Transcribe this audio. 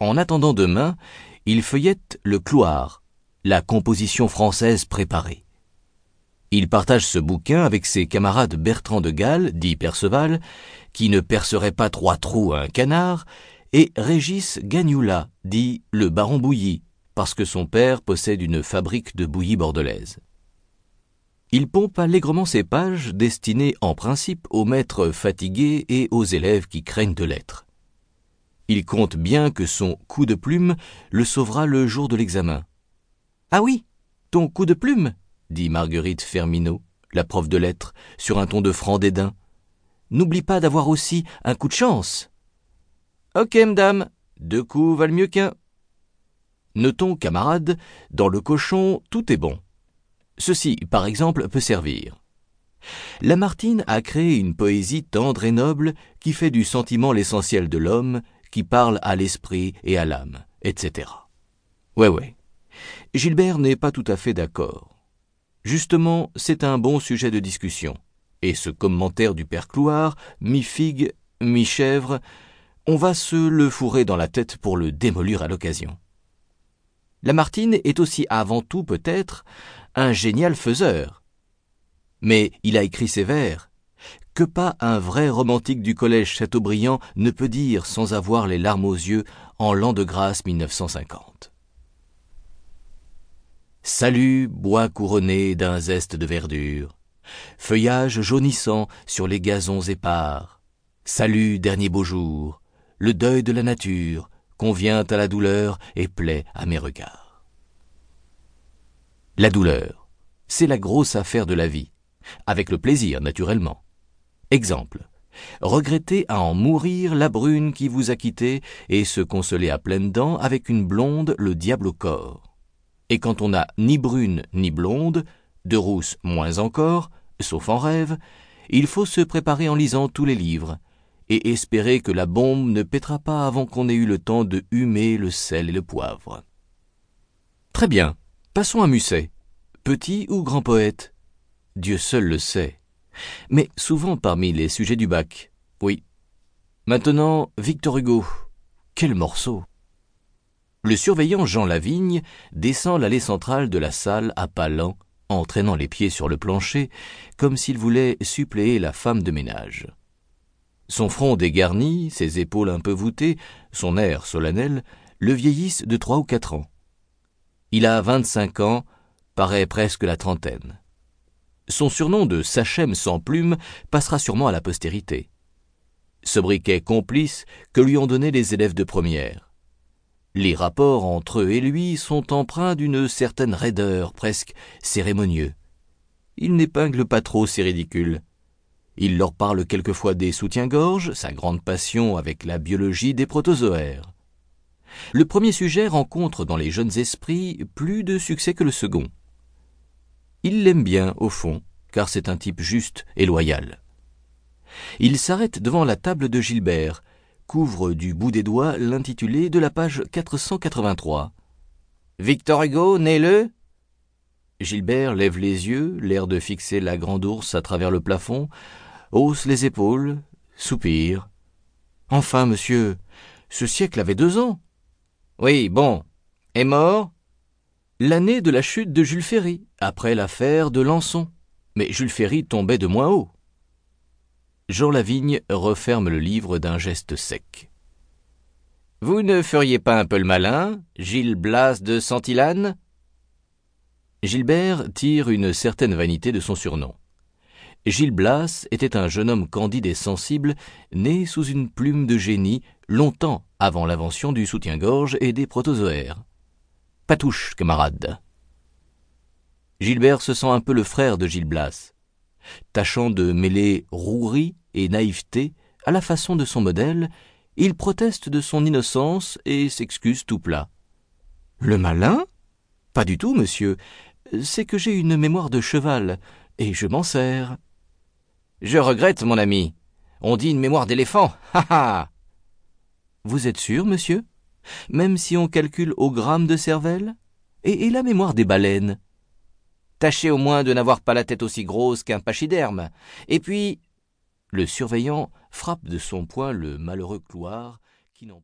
En attendant demain, il feuillette le Cloire, la composition française préparée. Il partage ce bouquin avec ses camarades Bertrand de Galles, dit Perceval, qui ne percerait pas trois trous à un canard, et Régis Gagnoula, dit le baron Bouilly, parce que son père possède une fabrique de bouillie bordelaise. Il pompe allègrement ses pages destinées en principe aux maîtres fatigués et aux élèves qui craignent de l'être. Il compte bien que son coup de plume le sauvera le jour de l'examen. Ah oui, ton coup de plume dit Marguerite Fermineau, la prof de lettres, sur un ton de franc dédain. N'oublie pas d'avoir aussi un coup de chance. Ok, madame, deux coups valent mieux qu'un. Notons, camarades, dans le cochon, tout est bon. Ceci, par exemple, peut servir. Lamartine a créé une poésie tendre et noble qui fait du sentiment l'essentiel de l'homme, qui parle à l'esprit et à l'âme, etc. Ouais, ouais. Gilbert n'est pas tout à fait d'accord. Justement, c'est un bon sujet de discussion. Et ce commentaire du père Clouard, mi-figue, mi-chèvre, on va se le fourrer dans la tête pour le démolir à l'occasion. Lamartine est aussi avant tout peut-être un génial faiseur. Mais il a écrit ses vers, que pas un vrai romantique du collège Chateaubriand ne peut dire sans avoir les larmes aux yeux en l'an de grâce 1950. Salut, bois couronné d'un zeste de verdure, feuillage jaunissant sur les gazons épars. Salut, dernier beau jour, le deuil de la nature convient à la douleur et plaît à mes regards. La douleur, c'est la grosse affaire de la vie, avec le plaisir naturellement. Exemple. Regretter à en mourir la brune qui vous a quitté et se consoler à pleines dents avec une blonde le diable au corps. Et quand on n'a ni brune ni blonde, de rousse moins encore, sauf en rêve, il faut se préparer en lisant tous les livres, et espérer que la bombe ne pètera pas avant qu'on ait eu le temps de humer le sel et le poivre. Très bien, passons à Musset. Petit ou grand poète? Dieu seul le sait. Mais souvent parmi les sujets du bac. Oui. Maintenant, Victor Hugo. Quel morceau Le surveillant Jean Lavigne descend l'allée centrale de la salle à pas lents, entraînant les pieds sur le plancher, comme s'il voulait suppléer la femme de ménage. Son front dégarni, ses épaules un peu voûtées, son air solennel, le vieillissent de trois ou quatre ans. Il a vingt-cinq ans, paraît presque la trentaine. Son surnom de Sachem sans plume passera sûrement à la postérité. Sobriquet complice que lui ont donné les élèves de première. Les rapports entre eux et lui sont empreints d'une certaine raideur, presque cérémonieux. Il n'épingle pas trop ces ridicules. Il leur parle quelquefois des soutiens-gorge, sa grande passion avec la biologie des protozoaires. Le premier sujet rencontre dans les jeunes esprits plus de succès que le second. Il l'aime bien, au fond, car c'est un type juste et loyal. Il s'arrête devant la table de Gilbert, couvre du bout des doigts l'intitulé de la page 483. Victor Hugo, né le? Gilbert lève les yeux, l'air de fixer la grande ours à travers le plafond, hausse les épaules, soupire. Enfin, monsieur, ce siècle avait deux ans. Oui, bon. Est mort? L'année de la chute de Jules Ferry, après l'affaire de Lançon. Mais Jules Ferry tombait de moins haut. Jean Lavigne referme le livre d'un geste sec. Vous ne feriez pas un peu le malin, Gilles Blas de Santillane Gilbert tire une certaine vanité de son surnom. Gilles Blas était un jeune homme candide et sensible, né sous une plume de génie longtemps avant l'invention du soutien-gorge et des protozoaires. Patouche, camarade. Gilbert se sent un peu le frère de Gilles Blas, tâchant de mêler rouerie et naïveté à la façon de son modèle, il proteste de son innocence et s'excuse tout plat. Le malin? Pas du tout, monsieur. C'est que j'ai une mémoire de cheval, et je m'en sers. Je regrette, mon ami. On dit une mémoire d'éléphant. Ha ha Vous êtes sûr, monsieur? Même si on calcule au gramme de cervelle et, la mémoire des baleines Tâchez au moins de n'avoir pas la tête aussi grosse qu'un pachyderme. Et puis. Le surveillant frappe de son poing le malheureux clouard qui n'en